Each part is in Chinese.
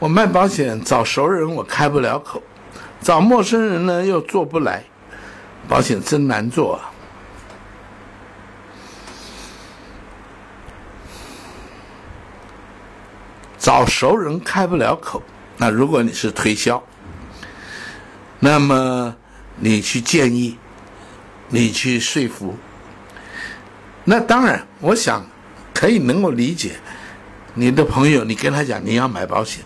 我卖保险找熟人我开不了口，找陌生人呢又做不来，保险真难做啊。找熟人开不了口，那如果你是推销，那么你去建议，你去说服，那当然，我想可以能够理解。你的朋友，你跟他讲你要买保险，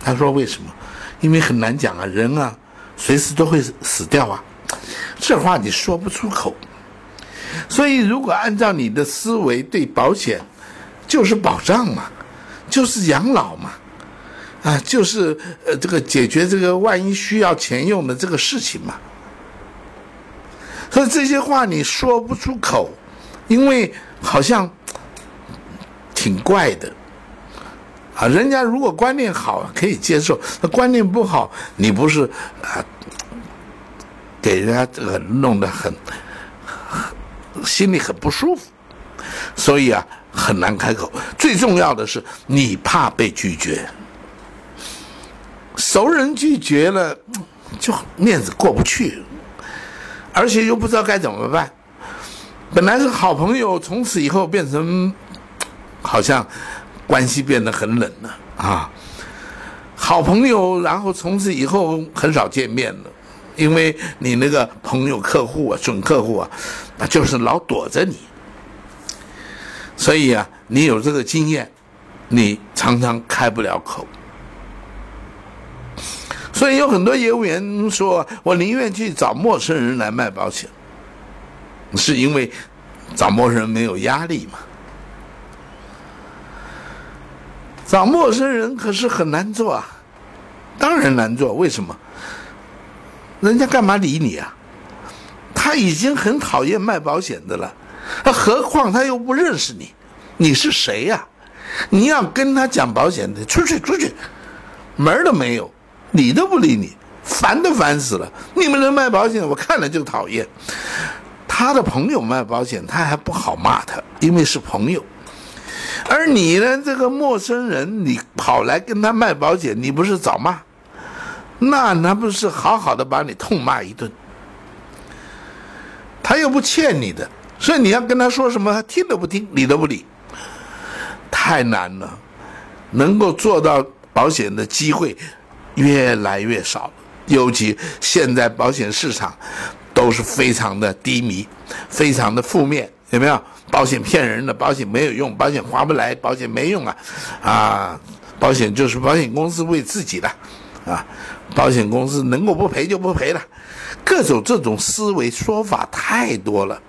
他说为什么？因为很难讲啊，人啊，随时都会死掉啊，这话你说不出口。所以，如果按照你的思维，对保险就是保障嘛。就是养老嘛，啊，就是呃，这个解决这个万一需要钱用的这个事情嘛。所以这些话你说不出口，因为好像挺怪的啊。人家如果观念好可以接受，那观念不好，你不是啊，给人家这个弄得很心里很不舒服。所以啊。很难开口，最重要的是你怕被拒绝，熟人拒绝了，就面子过不去，而且又不知道该怎么办。本来是好朋友，从此以后变成好像关系变得很冷了啊。好朋友，然后从此以后很少见面了，因为你那个朋友、客户啊、准客户啊，那就是老躲着你。所以啊，你有这个经验，你常常开不了口。所以有很多业务员说：“我宁愿去找陌生人来卖保险，是因为找陌生人没有压力嘛？找陌生人可是很难做啊，当然难做。为什么？人家干嘛理你啊？他已经很讨厌卖保险的了。”何况他又不认识你，你是谁呀？你要跟他讲保险的，出去出去，门都没有，理都不理你，烦都烦死了。你们能卖保险，我看了就讨厌。他的朋友卖保险，他还不好骂他，因为是朋友。而你呢，这个陌生人，你跑来跟他卖保险，你不是找骂？那那不是好好的把你痛骂一顿？他又不欠你的。所以你要跟他说什么，他听都不听，理都不理，太难了。能够做到保险的机会越来越少，尤其现在保险市场都是非常的低迷，非常的负面，有没有？保险骗人的，保险没有用，保险划不来，保险没用啊！啊，保险就是保险公司为自己的，啊，保险公司能够不赔就不赔了。各种这种思维说法太多了，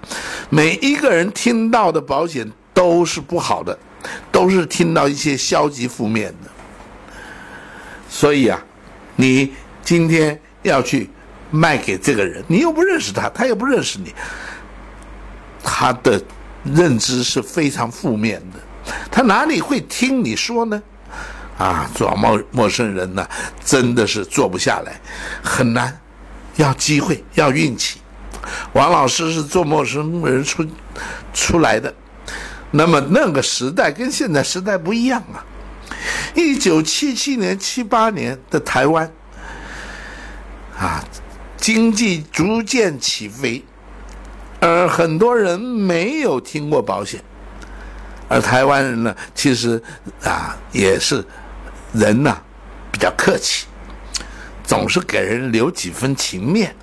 每一个人听到的保险都是不好的，都是听到一些消极负面的。所以啊，你今天要去卖给这个人，你又不认识他，他又不认识你，他的认知是非常负面的，他哪里会听你说呢？啊，做陌陌生人呢，真的是做不下来，很难。要机会，要运气。王老师是做陌生人出出来的，那么那个时代跟现在时代不一样啊。一九七七年、七八年的台湾啊，经济逐渐起飞，而很多人没有听过保险，而台湾人呢，其实啊也是人呐比较客气。总是给人留几分情面，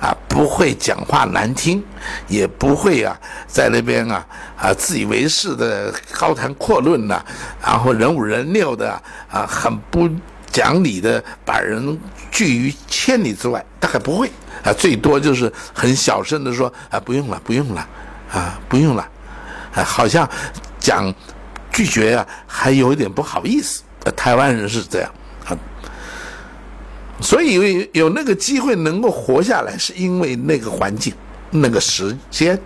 啊，不会讲话难听，也不会啊，在那边啊啊自以为是的高谈阔论呐，然后人五人六的啊，很不讲理的把人拒于千里之外，大概不会啊，最多就是很小声的说啊，不用了，不用了，啊，不用了，啊，好像讲拒绝啊，还有一点不好意思，台湾人是这样。所以有有那个机会能够活下来，是因为那个环境、那个时间、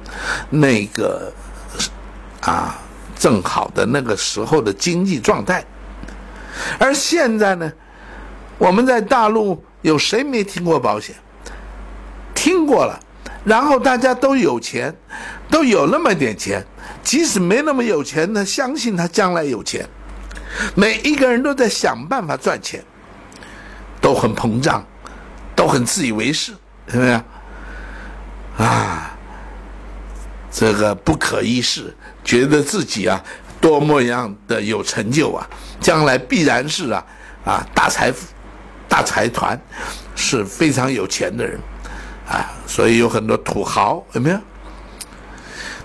那个啊正好的那个时候的经济状态。而现在呢，我们在大陆有谁没听过保险？听过了，然后大家都有钱，都有那么点钱，即使没那么有钱呢，相信他将来有钱。每一个人都在想办法赚钱，都很膨胀，都很自以为是，是不是？啊，这个不可一世，觉得自己啊多么样的有成就啊，将来必然是啊啊大财富、大财团，是非常有钱的人啊，所以有很多土豪，有没有？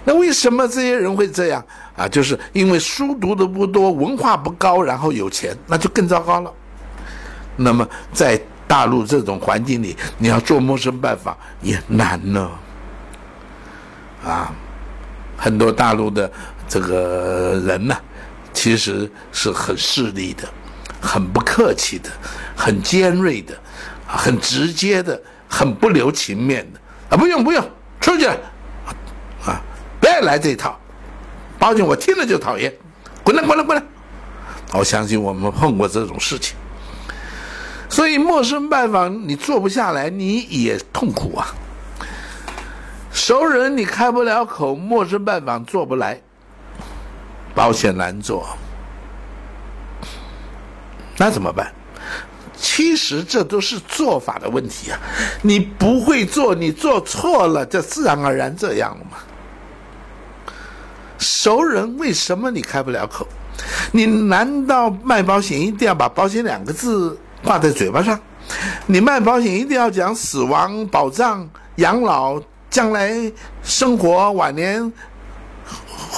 那为什么这些人会这样啊？就是因为书读的不多，文化不高，然后有钱，那就更糟糕了。那么在大陆这种环境里，你要做陌生拜访也难呢。啊，很多大陆的这个人呢，其实是很势利的，很不客气的，很尖锐的，很直接的，很不留情面的啊！不用不用，出去。啊！不要来这套，包警我听了就讨厌，滚来滚来滚来！我相信我们碰过这种事情，所以陌生拜访你做不下来，你也痛苦啊。熟人你开不了口，陌生拜访做不来，保险难做，那怎么办？其实这都是做法的问题啊！你不会做，你做错了，就自然而然这样了嘛。熟人为什么你开不了口？你难道卖保险一定要把保险两个字挂在嘴巴上？你卖保险一定要讲死亡保障、养老、将来生活晚年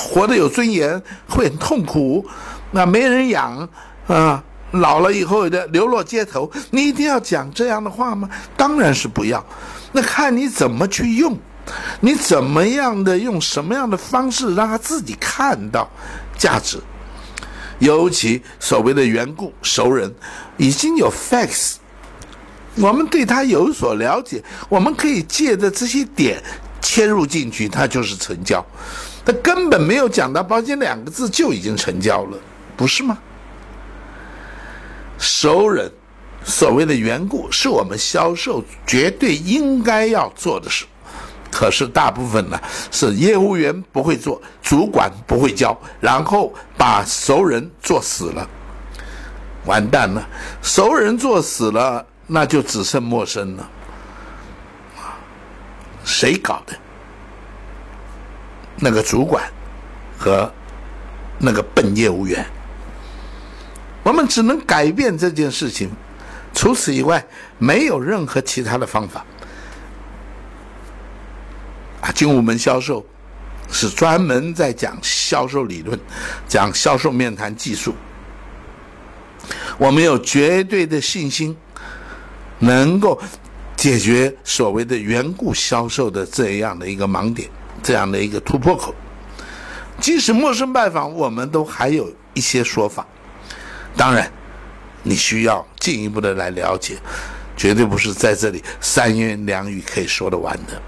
活得有尊严，会很痛苦，那没人养啊，老了以后的流落街头，你一定要讲这样的话吗？当然是不要。那看你怎么去用。你怎么样的用什么样的方式让他自己看到价值？尤其所谓的缘故熟人，已经有 facts，我们对他有所了解，我们可以借着这些点切入进去，他就是成交。他根本没有讲到保险两个字就已经成交了，不是吗？熟人，所谓的缘故，是我们销售绝对应该要做的事。可是大部分呢是业务员不会做，主管不会教，然后把熟人做死了，完蛋了。熟人做死了，那就只剩陌生了。谁搞的？那个主管和那个笨业务员。我们只能改变这件事情，除此以外没有任何其他的方法。啊，精武门销售是专门在讲销售理论，讲销售面谈技术。我们有绝对的信心，能够解决所谓的缘故销售的这样的一个盲点，这样的一个突破口。即使陌生拜访，我们都还有一些说法。当然，你需要进一步的来了解，绝对不是在这里三言两语可以说得完的。